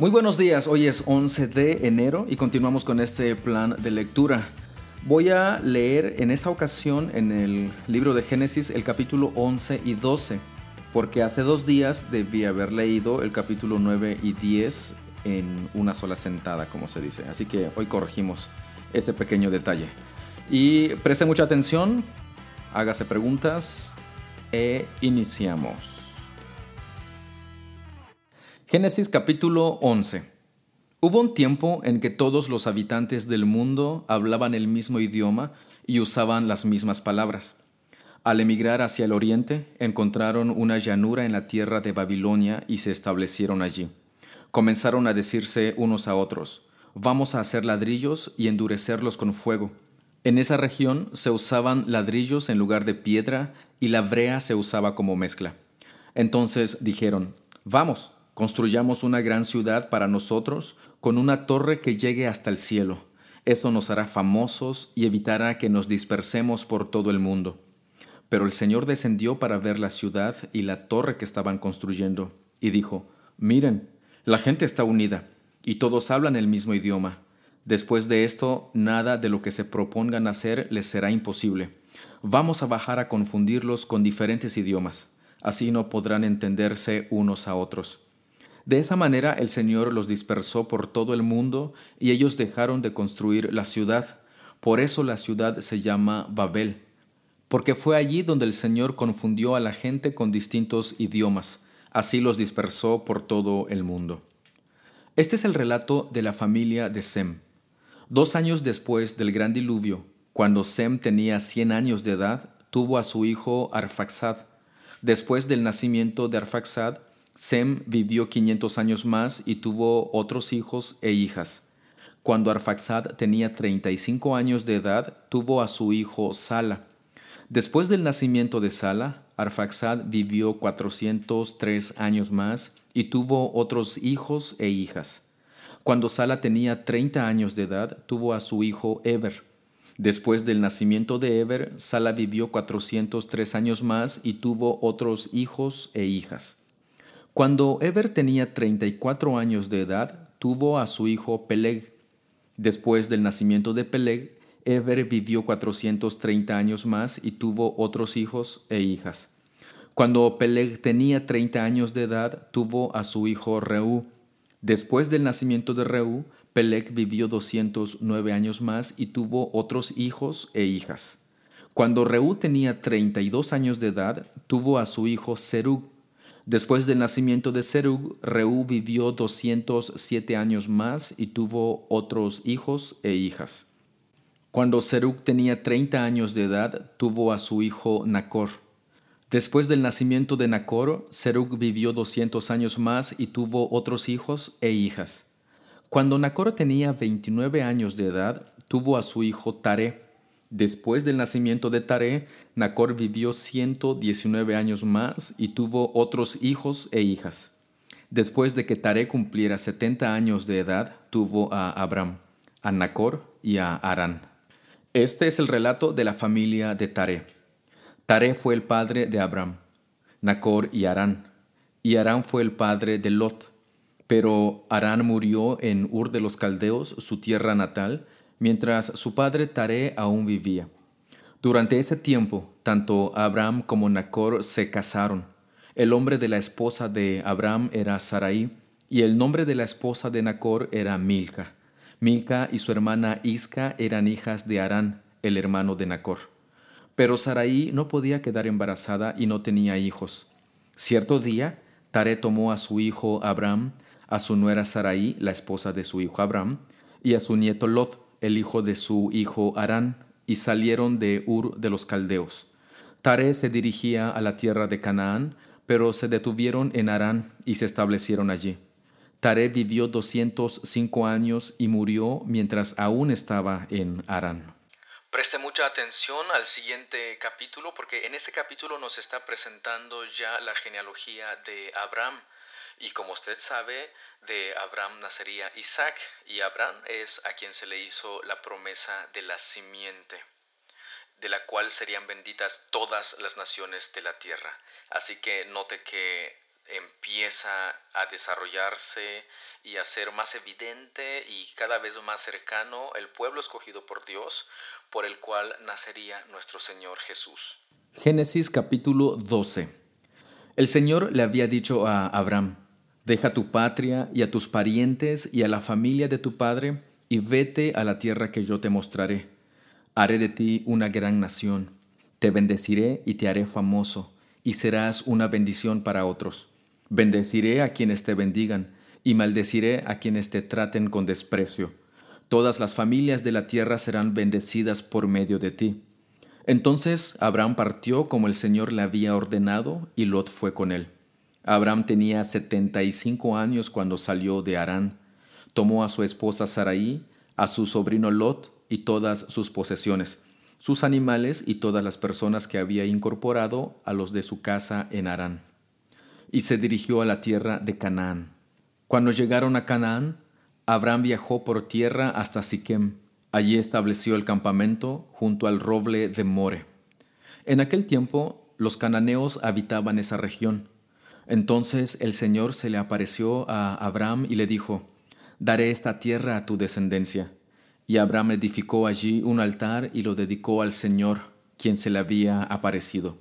Muy buenos días, hoy es 11 de enero y continuamos con este plan de lectura. Voy a leer en esta ocasión en el libro de Génesis el capítulo 11 y 12, porque hace dos días debí haber leído el capítulo 9 y 10 en una sola sentada, como se dice. Así que hoy corregimos ese pequeño detalle. Y preste mucha atención, hágase preguntas e iniciamos. Génesis capítulo 11 Hubo un tiempo en que todos los habitantes del mundo hablaban el mismo idioma y usaban las mismas palabras. Al emigrar hacia el oriente, encontraron una llanura en la tierra de Babilonia y se establecieron allí. Comenzaron a decirse unos a otros, vamos a hacer ladrillos y endurecerlos con fuego. En esa región se usaban ladrillos en lugar de piedra y la brea se usaba como mezcla. Entonces dijeron, vamos, Construyamos una gran ciudad para nosotros con una torre que llegue hasta el cielo. Eso nos hará famosos y evitará que nos dispersemos por todo el mundo. Pero el Señor descendió para ver la ciudad y la torre que estaban construyendo, y dijo, Miren, la gente está unida, y todos hablan el mismo idioma. Después de esto, nada de lo que se propongan hacer les será imposible. Vamos a bajar a confundirlos con diferentes idiomas. Así no podrán entenderse unos a otros. De esa manera el Señor los dispersó por todo el mundo y ellos dejaron de construir la ciudad. Por eso la ciudad se llama Babel, porque fue allí donde el Señor confundió a la gente con distintos idiomas. Así los dispersó por todo el mundo. Este es el relato de la familia de Sem. Dos años después del gran diluvio, cuando Sem tenía 100 años de edad, tuvo a su hijo Arfaxad. Después del nacimiento de Arfaxad, Sem vivió 500 años más y tuvo otros hijos e hijas. Cuando Arfaxad tenía 35 años de edad, tuvo a su hijo Sala. Después del nacimiento de Sala, Arfaxad vivió 403 años más y tuvo otros hijos e hijas. Cuando Sala tenía 30 años de edad, tuvo a su hijo Eber. Después del nacimiento de Eber, Sala vivió 403 años más y tuvo otros hijos e hijas. Cuando Eber tenía 34 años de edad, tuvo a su hijo Peleg. Después del nacimiento de Peleg, Eber vivió 430 años más y tuvo otros hijos e hijas. Cuando Peleg tenía 30 años de edad, tuvo a su hijo Reú. Después del nacimiento de Reú, Peleg vivió 209 años más y tuvo otros hijos e hijas. Cuando Reú tenía 32 años de edad, tuvo a su hijo Serug. Después del nacimiento de Serug, Reú vivió 207 años más y tuvo otros hijos e hijas. Cuando Serug tenía 30 años de edad, tuvo a su hijo Nacor. Después del nacimiento de Nacor, Serug vivió 200 años más y tuvo otros hijos e hijas. Cuando Nacor tenía 29 años de edad, tuvo a su hijo Tare. Después del nacimiento de Tare, Nacor vivió 119 años más y tuvo otros hijos e hijas. Después de que Tare cumpliera 70 años de edad, tuvo a Abram, a Nacor y a Arán. Este es el relato de la familia de Tare. Tare fue el padre de Abram, Nacor y Arán, y Arán fue el padre de Lot. Pero Arán murió en Ur de los Caldeos, su tierra natal, mientras su padre Tare aún vivía. Durante ese tiempo, tanto Abraham como Nacor se casaron. El nombre de la esposa de Abraham era Sarai, y el nombre de la esposa de Nacor era Milca. Milca y su hermana Isca eran hijas de Arán, el hermano de Nacor. Pero Sarai no podía quedar embarazada y no tenía hijos. Cierto día, Tare tomó a su hijo Abraham, a su nuera Sarai, la esposa de su hijo Abraham, y a su nieto Lot, el hijo de su hijo Arán, y salieron de Ur de los Caldeos. Tare se dirigía a la tierra de Canaán, pero se detuvieron en Arán y se establecieron allí. Tare vivió 205 años y murió mientras aún estaba en Arán. Preste mucha atención al siguiente capítulo porque en este capítulo nos está presentando ya la genealogía de Abraham. Y como usted sabe, de Abraham nacería Isaac, y Abraham es a quien se le hizo la promesa de la simiente, de la cual serían benditas todas las naciones de la tierra. Así que note que empieza a desarrollarse y a ser más evidente y cada vez más cercano el pueblo escogido por Dios, por el cual nacería nuestro Señor Jesús. Génesis capítulo 12 El Señor le había dicho a Abraham, Deja tu patria y a tus parientes y a la familia de tu padre, y vete a la tierra que yo te mostraré. Haré de ti una gran nación, te bendeciré y te haré famoso, y serás una bendición para otros. Bendeciré a quienes te bendigan, y maldeciré a quienes te traten con desprecio. Todas las familias de la tierra serán bendecidas por medio de ti. Entonces Abraham partió como el Señor le había ordenado, y Lot fue con él. Abraham tenía setenta y cinco años cuando salió de Harán. Tomó a su esposa Sarai, a su sobrino Lot y todas sus posesiones, sus animales y todas las personas que había incorporado a los de su casa en Harán. Y se dirigió a la tierra de Canaán. Cuando llegaron a Canaán, Abraham viajó por tierra hasta Siquem. Allí estableció el campamento junto al roble de More. En aquel tiempo los cananeos habitaban esa región. Entonces el Señor se le apareció a Abraham y le dijo, Daré esta tierra a tu descendencia. Y Abraham edificó allí un altar y lo dedicó al Señor, quien se le había aparecido.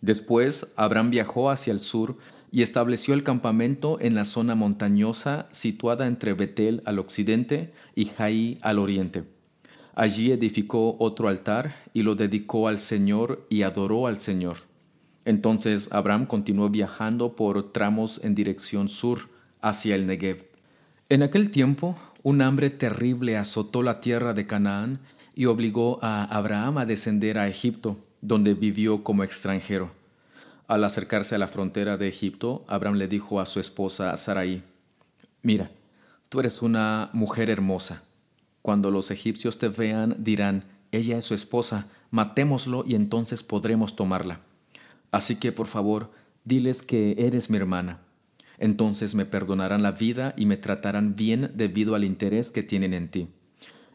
Después Abraham viajó hacia el sur y estableció el campamento en la zona montañosa situada entre Betel al occidente y Jaí al oriente. Allí edificó otro altar y lo dedicó al Señor y adoró al Señor. Entonces Abraham continuó viajando por tramos en dirección sur hacia el Negev. En aquel tiempo, un hambre terrible azotó la tierra de Canaán y obligó a Abraham a descender a Egipto, donde vivió como extranjero. Al acercarse a la frontera de Egipto, Abraham le dijo a su esposa Sarai, Mira, tú eres una mujer hermosa. Cuando los egipcios te vean, dirán, ella es su esposa, matémoslo y entonces podremos tomarla. Así que por favor, diles que eres mi hermana. Entonces me perdonarán la vida y me tratarán bien debido al interés que tienen en ti.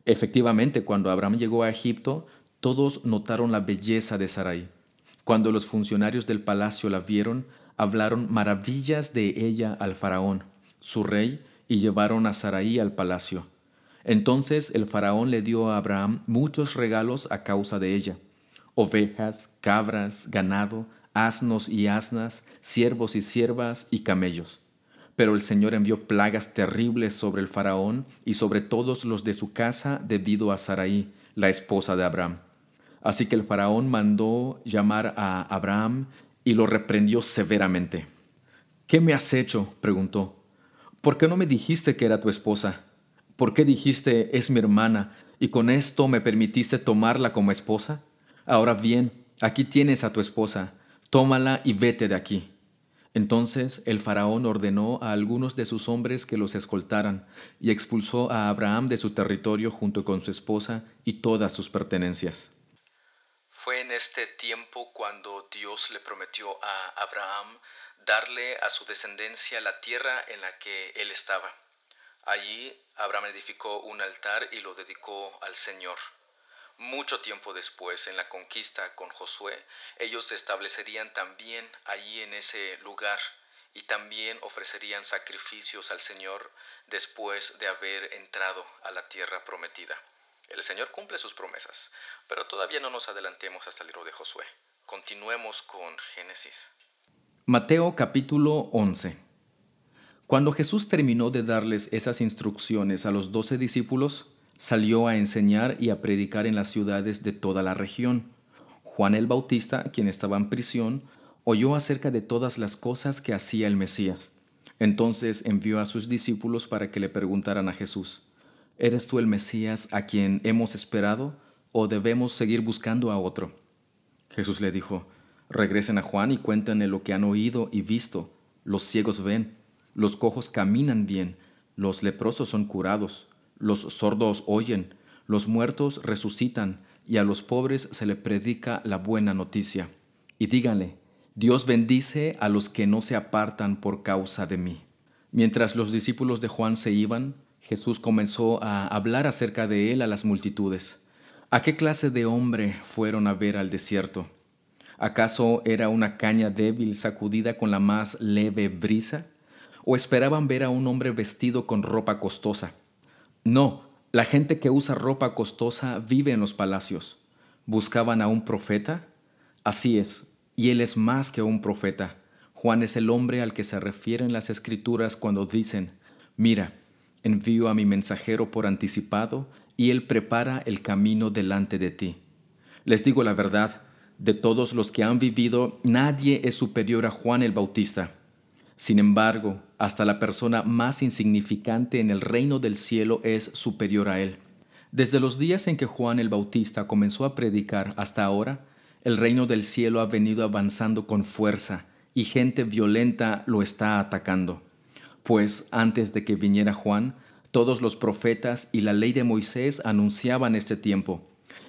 Efectivamente, cuando Abraham llegó a Egipto, todos notaron la belleza de Sarai. Cuando los funcionarios del palacio la vieron, hablaron maravillas de ella al faraón, su rey, y llevaron a Sarai al palacio. Entonces el faraón le dio a Abraham muchos regalos a causa de ella, ovejas, cabras, ganado, asnos y asnas, siervos y siervas y camellos. Pero el Señor envió plagas terribles sobre el faraón y sobre todos los de su casa debido a Sarai, la esposa de Abraham. Así que el faraón mandó llamar a Abraham y lo reprendió severamente. ¿Qué me has hecho? preguntó. ¿Por qué no me dijiste que era tu esposa? ¿Por qué dijiste es mi hermana y con esto me permitiste tomarla como esposa? Ahora bien, aquí tienes a tu esposa tómala y vete de aquí. Entonces el faraón ordenó a algunos de sus hombres que los escoltaran, y expulsó a Abraham de su territorio junto con su esposa y todas sus pertenencias. Fue en este tiempo cuando Dios le prometió a Abraham darle a su descendencia la tierra en la que él estaba. Allí Abraham edificó un altar y lo dedicó al Señor. Mucho tiempo después, en la conquista con Josué, ellos se establecerían también allí en ese lugar y también ofrecerían sacrificios al Señor después de haber entrado a la tierra prometida. El Señor cumple sus promesas, pero todavía no nos adelantemos hasta el libro de Josué. Continuemos con Génesis. Mateo capítulo 11 Cuando Jesús terminó de darles esas instrucciones a los doce discípulos, salió a enseñar y a predicar en las ciudades de toda la región. Juan el Bautista, quien estaba en prisión, oyó acerca de todas las cosas que hacía el Mesías. Entonces envió a sus discípulos para que le preguntaran a Jesús, ¿Eres tú el Mesías a quien hemos esperado o debemos seguir buscando a otro? Jesús le dijo, regresen a Juan y cuéntenle lo que han oído y visto. Los ciegos ven, los cojos caminan bien, los leprosos son curados los sordos oyen, los muertos resucitan, y a los pobres se le predica la buena noticia. Y díganle, Dios bendice a los que no se apartan por causa de mí. Mientras los discípulos de Juan se iban, Jesús comenzó a hablar acerca de él a las multitudes. ¿A qué clase de hombre fueron a ver al desierto? ¿Acaso era una caña débil sacudida con la más leve brisa? ¿O esperaban ver a un hombre vestido con ropa costosa? No, la gente que usa ropa costosa vive en los palacios. ¿Buscaban a un profeta? Así es, y él es más que un profeta. Juan es el hombre al que se refieren las escrituras cuando dicen, mira, envío a mi mensajero por anticipado, y él prepara el camino delante de ti. Les digo la verdad, de todos los que han vivido, nadie es superior a Juan el Bautista. Sin embargo, hasta la persona más insignificante en el reino del cielo es superior a él. Desde los días en que Juan el Bautista comenzó a predicar hasta ahora, el reino del cielo ha venido avanzando con fuerza y gente violenta lo está atacando. Pues antes de que viniera Juan, todos los profetas y la ley de Moisés anunciaban este tiempo.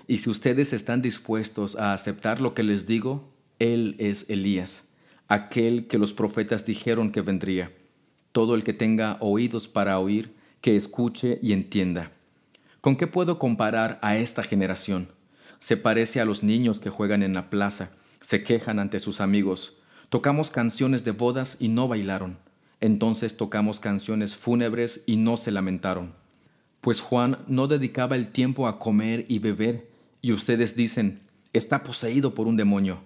Y si ustedes están dispuestos a aceptar lo que les digo, Él es Elías, aquel que los profetas dijeron que vendría. Todo el que tenga oídos para oír, que escuche y entienda. ¿Con qué puedo comparar a esta generación? Se parece a los niños que juegan en la plaza, se quejan ante sus amigos. Tocamos canciones de bodas y no bailaron. Entonces tocamos canciones fúnebres y no se lamentaron. Pues Juan no dedicaba el tiempo a comer y beber, y ustedes dicen, está poseído por un demonio.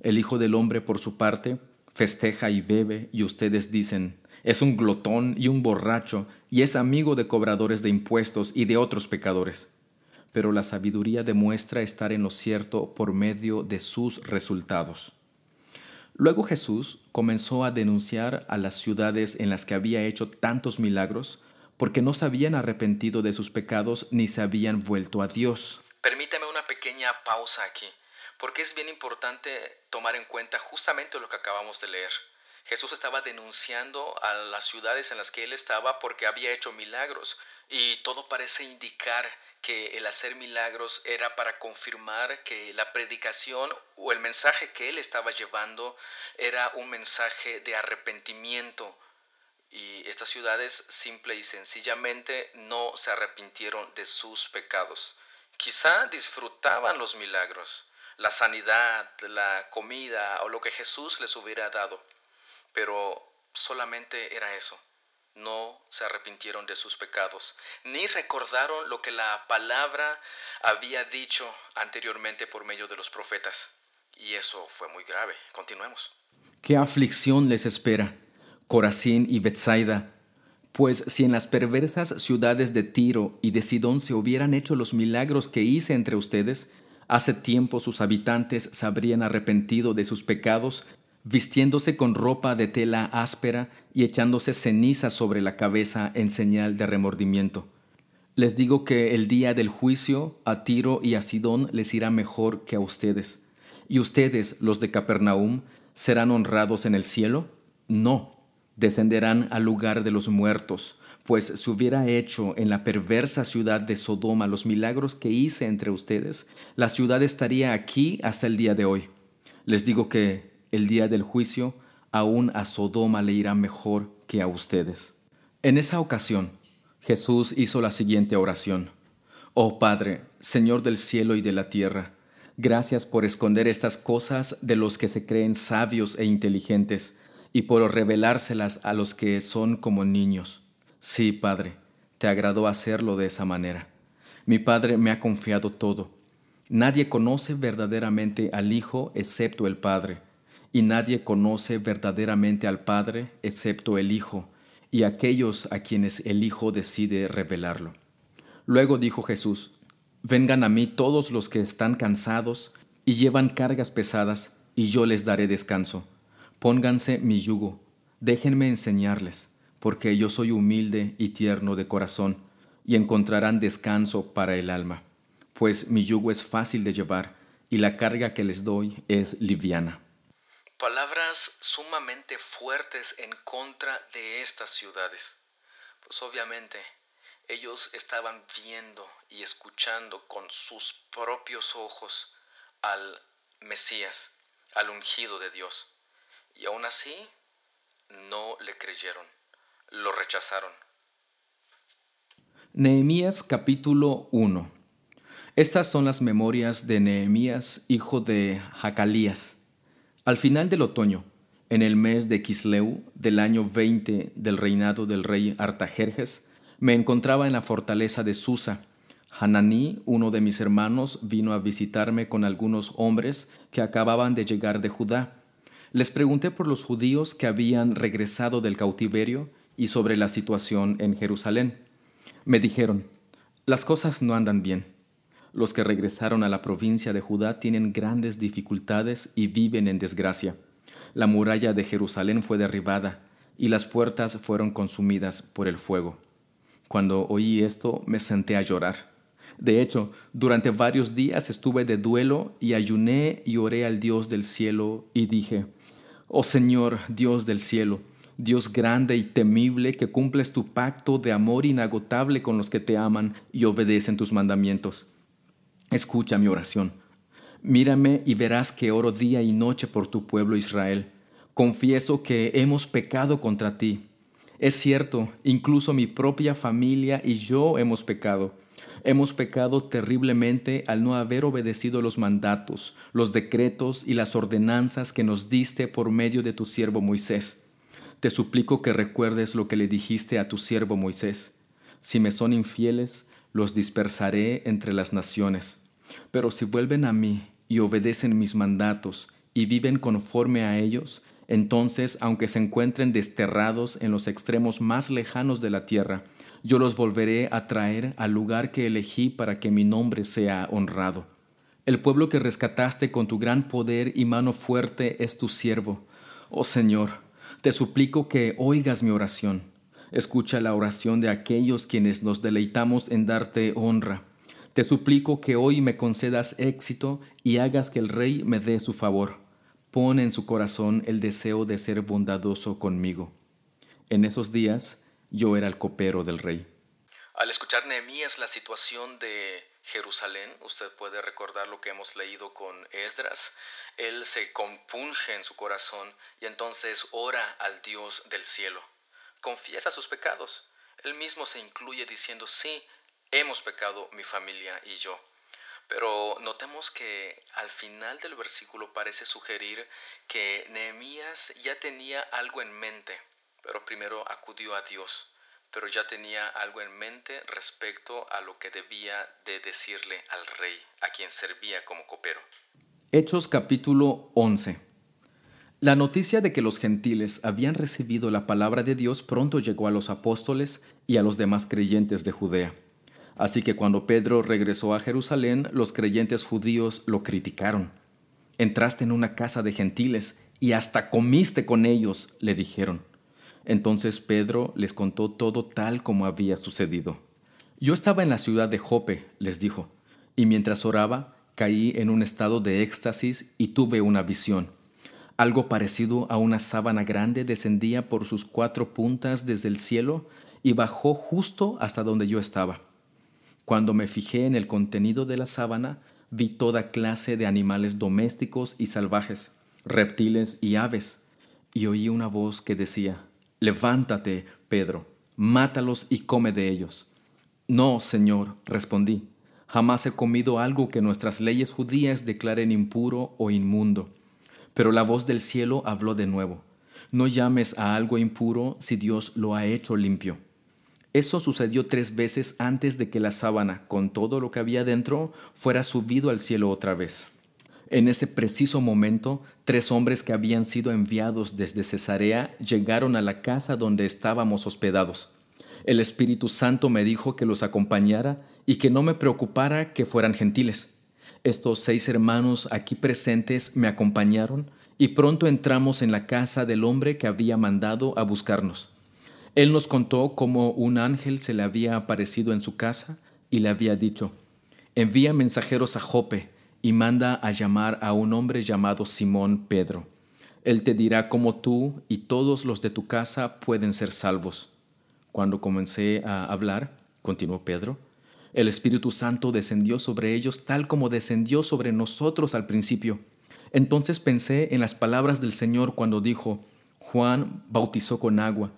El Hijo del Hombre, por su parte, festeja y bebe, y ustedes dicen, es un glotón y un borracho, y es amigo de cobradores de impuestos y de otros pecadores. Pero la sabiduría demuestra estar en lo cierto por medio de sus resultados. Luego Jesús comenzó a denunciar a las ciudades en las que había hecho tantos milagros, porque no se habían arrepentido de sus pecados ni se habían vuelto a Dios. Permíteme una pequeña pausa aquí, porque es bien importante tomar en cuenta justamente lo que acabamos de leer. Jesús estaba denunciando a las ciudades en las que él estaba porque había hecho milagros y todo parece indicar que el hacer milagros era para confirmar que la predicación o el mensaje que él estaba llevando era un mensaje de arrepentimiento. Y estas ciudades simple y sencillamente no se arrepintieron de sus pecados. Quizá disfrutaban los milagros, la sanidad, la comida o lo que Jesús les hubiera dado pero solamente era eso. No se arrepintieron de sus pecados, ni recordaron lo que la palabra había dicho anteriormente por medio de los profetas. Y eso fue muy grave. Continuemos. ¿Qué aflicción les espera, Corazín y Bethsaida? Pues si en las perversas ciudades de Tiro y de Sidón se hubieran hecho los milagros que hice entre ustedes, hace tiempo sus habitantes se habrían arrepentido de sus pecados vistiéndose con ropa de tela áspera y echándose ceniza sobre la cabeza en señal de remordimiento. Les digo que el día del juicio a Tiro y a Sidón les irá mejor que a ustedes. ¿Y ustedes, los de Capernaum, serán honrados en el cielo? No, descenderán al lugar de los muertos, pues si hubiera hecho en la perversa ciudad de Sodoma los milagros que hice entre ustedes, la ciudad estaría aquí hasta el día de hoy. Les digo que el día del juicio, aún a Sodoma le irá mejor que a ustedes. En esa ocasión, Jesús hizo la siguiente oración. Oh Padre, Señor del cielo y de la tierra, gracias por esconder estas cosas de los que se creen sabios e inteligentes y por revelárselas a los que son como niños. Sí, Padre, te agradó hacerlo de esa manera. Mi Padre me ha confiado todo. Nadie conoce verdaderamente al Hijo excepto el Padre y nadie conoce verdaderamente al Padre excepto el Hijo, y aquellos a quienes el Hijo decide revelarlo. Luego dijo Jesús, Vengan a mí todos los que están cansados y llevan cargas pesadas, y yo les daré descanso. Pónganse mi yugo, déjenme enseñarles, porque yo soy humilde y tierno de corazón, y encontrarán descanso para el alma, pues mi yugo es fácil de llevar, y la carga que les doy es liviana palabras sumamente fuertes en contra de estas ciudades. Pues obviamente ellos estaban viendo y escuchando con sus propios ojos al Mesías, al ungido de Dios. Y aún así no le creyeron, lo rechazaron. Nehemías capítulo 1 Estas son las memorias de Nehemías, hijo de Jacalías Al final del otoño, en el mes de Kisleu del año 20 del reinado del rey Artajerjes, me encontraba en la fortaleza de Susa. Hananí, uno de mis hermanos, vino a visitarme con algunos hombres que acababan de llegar de Judá. Les pregunté por los judíos que habían regresado del cautiverio y sobre la situación en Jerusalén. Me dijeron, las cosas no andan bien. Los que regresaron a la provincia de Judá tienen grandes dificultades y viven en desgracia. La muralla de Jerusalén fue derribada y las puertas fueron consumidas por el fuego. Cuando oí esto me senté a llorar. De hecho, durante varios días estuve de duelo y ayuné y oré al Dios del cielo y dije, Oh Señor, Dios del cielo, Dios grande y temible que cumples tu pacto de amor inagotable con los que te aman y obedecen tus mandamientos. Escucha mi oración. Mírame y verás que oro día y noche por tu pueblo Israel. Confieso que hemos pecado contra ti. Es cierto, incluso mi propia familia y yo hemos pecado. Hemos pecado terriblemente al no haber obedecido los mandatos, los decretos y las ordenanzas que nos diste por medio de tu siervo Moisés. Te suplico que recuerdes lo que le dijiste a tu siervo Moisés. Si me son infieles, los dispersaré entre las naciones. Pero si vuelven a mí y obedecen mis mandatos y viven conforme a ellos, entonces, aunque se encuentren desterrados en los extremos más lejanos de la tierra, yo los volveré a traer al lugar que elegí para que mi nombre sea honrado. El pueblo que rescataste con tu gran poder y mano fuerte es tu siervo. Oh Señor, te suplico que oigas mi oración. Escucha la oración de aquellos quienes nos deleitamos en darte honra. Te suplico que hoy me concedas éxito y hagas que el Rey me dé su favor. Pon en su corazón el deseo de ser bondadoso conmigo. En esos días yo era el copero del rey. Al escuchar Nehemías la situación de Jerusalén, usted puede recordar lo que hemos leído con Esdras, él se compunge en su corazón y entonces ora al Dios del cielo. Confiesa sus pecados. Él mismo se incluye diciendo, sí, hemos pecado mi familia y yo. Pero notemos que al final del versículo parece sugerir que Nehemías ya tenía algo en mente, pero primero acudió a Dios, pero ya tenía algo en mente respecto a lo que debía de decirle al rey, a quien servía como copero. Hechos capítulo 11 La noticia de que los gentiles habían recibido la palabra de Dios pronto llegó a los apóstoles y a los demás creyentes de Judea. Así que cuando Pedro regresó a Jerusalén, los creyentes judíos lo criticaron. Entraste en una casa de gentiles y hasta comiste con ellos, le dijeron. Entonces Pedro les contó todo tal como había sucedido. Yo estaba en la ciudad de Jope, les dijo, y mientras oraba, caí en un estado de éxtasis y tuve una visión. Algo parecido a una sábana grande descendía por sus cuatro puntas desde el cielo y bajó justo hasta donde yo estaba. Cuando me fijé en el contenido de la sábana, vi toda clase de animales domésticos y salvajes, reptiles y aves, y oí una voz que decía, Levántate, Pedro, mátalos y come de ellos. No, Señor, respondí, jamás he comido algo que nuestras leyes judías declaren impuro o inmundo. Pero la voz del cielo habló de nuevo, no llames a algo impuro si Dios lo ha hecho limpio. Eso sucedió tres veces antes de que la sábana, con todo lo que había dentro, fuera subido al cielo otra vez. En ese preciso momento, tres hombres que habían sido enviados desde Cesarea llegaron a la casa donde estábamos hospedados. El Espíritu Santo me dijo que los acompañara y que no me preocupara que fueran gentiles. Estos seis hermanos aquí presentes me acompañaron y pronto entramos en la casa del hombre que había mandado a buscarnos. Él nos contó cómo un ángel se le había aparecido en su casa y le había dicho, envía mensajeros a Jope y manda a llamar a un hombre llamado Simón Pedro. Él te dirá cómo tú y todos los de tu casa pueden ser salvos. Cuando comencé a hablar, continuó Pedro, el Espíritu Santo descendió sobre ellos tal como descendió sobre nosotros al principio. Entonces pensé en las palabras del Señor cuando dijo, Juan bautizó con agua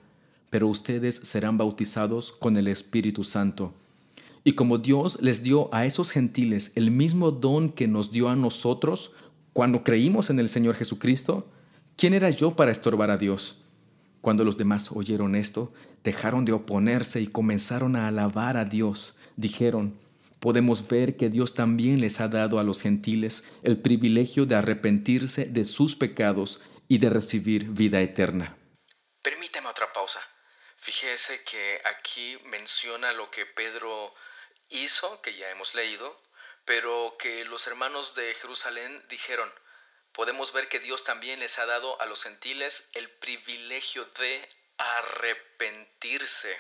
pero ustedes serán bautizados con el Espíritu Santo. Y como Dios les dio a esos gentiles el mismo don que nos dio a nosotros, Cuando creímos en el Señor Jesucristo, ¿quién era yo para estorbar a Dios? Cuando los demás oyeron esto, dejaron de oponerse y comenzaron a alabar a Dios. Dijeron, podemos ver que Dios también les ha dado a los gentiles el privilegio de arrepentirse de sus pecados y de recibir vida eterna. Permíteme otra pausa. Fíjese que aquí menciona lo que Pedro hizo, que ya hemos leído, pero que los hermanos de Jerusalén dijeron, podemos ver que Dios también les ha dado a los gentiles el privilegio de arrepentirse.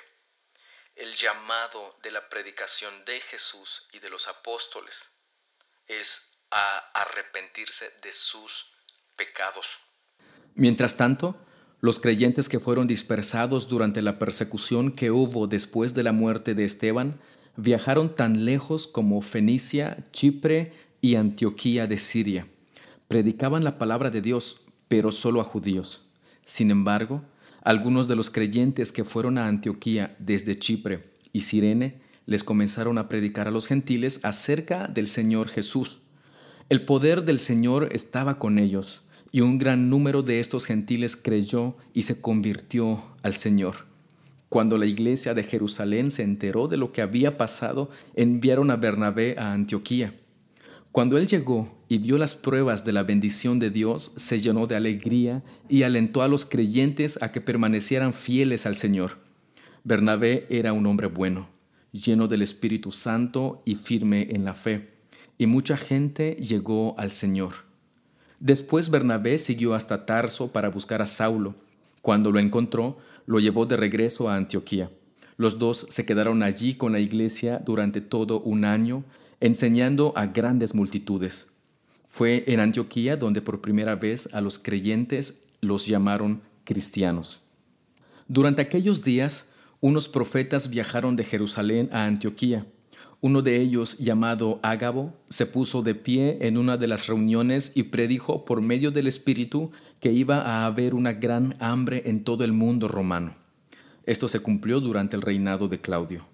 El llamado de la predicación de Jesús y de los apóstoles es a arrepentirse de sus pecados. Mientras tanto, los creyentes que fueron dispersados durante la persecución que hubo después de la muerte de Esteban viajaron tan lejos como Fenicia, Chipre y Antioquía de Siria. Predicaban la palabra de Dios, pero solo a judíos. Sin embargo, algunos de los creyentes que fueron a Antioquía desde Chipre y Sirene les comenzaron a predicar a los gentiles acerca del Señor Jesús. El poder del Señor estaba con ellos y un gran número de estos gentiles creyó y se convirtió al Señor. Cuando la iglesia de Jerusalén se enteró de lo que había pasado, enviaron a Bernabé a Antioquía. Cuando él llegó y vio las pruebas de la bendición de Dios, se llenó de alegría y alentó a los creyentes a que permanecieran fieles al Señor. Bernabé era un hombre bueno, lleno del Espíritu Santo y firme en la fe, y mucha gente llegó al Señor. Después Bernabé siguió hasta Tarso para buscar a Saulo. Cuando lo encontró, lo llevó de regreso a Antioquía. Los dos se quedaron allí con la iglesia durante todo un año, enseñando a grandes multitudes. Fue en Antioquía donde por primera vez a los creyentes los llamaron cristianos. Durante aquellos días, unos profetas viajaron de Jerusalén a Antioquía uno de ellos, llamado Ágabo, se puso de pie en una de las reuniones y predijo por medio del Espíritu que iba a haber una gran hambre en todo el mundo romano. Esto se cumplió durante el reinado de Claudio.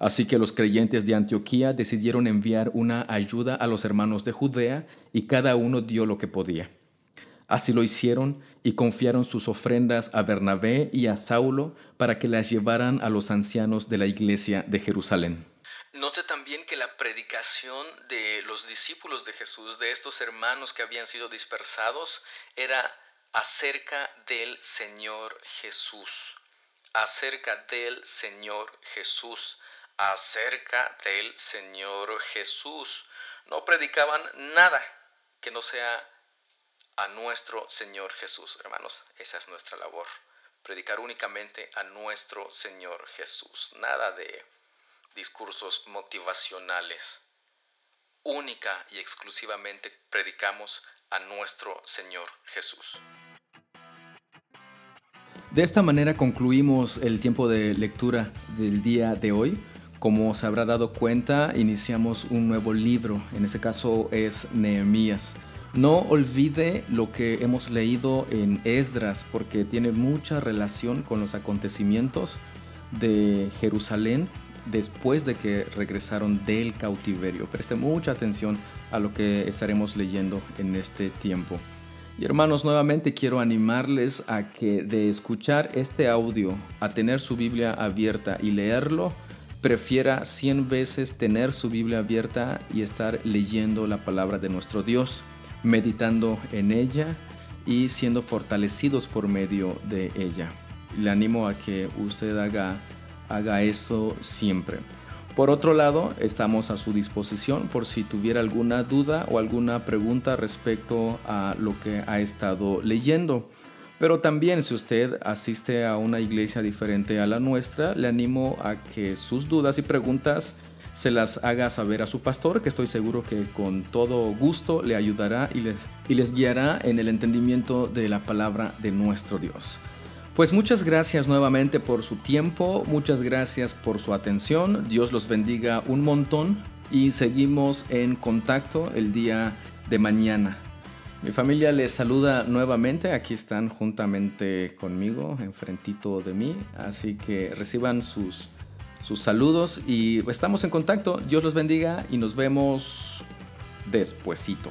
Así que los creyentes de Antioquía decidieron enviar una ayuda a los hermanos de Judea y cada uno dio lo que podía. Así lo hicieron y confiaron sus ofrendas a Bernabé y a Saulo para que las llevaran a los ancianos de la iglesia de Jerusalén. Note también que la predicación de los discípulos de Jesús, de estos hermanos que habían sido dispersados, era acerca del Señor Jesús, acerca del Señor Jesús, acerca del Señor Jesús. No predicaban nada que no sea a nuestro Señor Jesús, hermanos. Esa es nuestra labor, predicar únicamente a nuestro Señor Jesús, nada de discursos motivacionales. Única y exclusivamente predicamos a nuestro Señor Jesús. De esta manera concluimos el tiempo de lectura del día de hoy. Como se habrá dado cuenta, iniciamos un nuevo libro, en este caso es Nehemías. No olvide lo que hemos leído en Esdras porque tiene mucha relación con los acontecimientos de Jerusalén después de que regresaron del cautiverio. Preste mucha atención a lo que estaremos leyendo en este tiempo. Y hermanos, nuevamente quiero animarles a que de escuchar este audio a tener su Biblia abierta y leerlo, prefiera 100 veces tener su Biblia abierta y estar leyendo la palabra de nuestro Dios, meditando en ella y siendo fortalecidos por medio de ella. Le animo a que usted haga haga eso siempre. Por otro lado, estamos a su disposición por si tuviera alguna duda o alguna pregunta respecto a lo que ha estado leyendo. Pero también si usted asiste a una iglesia diferente a la nuestra, le animo a que sus dudas y preguntas se las haga saber a su pastor, que estoy seguro que con todo gusto le ayudará y les, y les guiará en el entendimiento de la palabra de nuestro Dios. Pues muchas gracias nuevamente por su tiempo, muchas gracias por su atención, Dios los bendiga un montón y seguimos en contacto el día de mañana. Mi familia les saluda nuevamente, aquí están juntamente conmigo, enfrentito de mí, así que reciban sus, sus saludos y estamos en contacto. Dios los bendiga y nos vemos despuesito.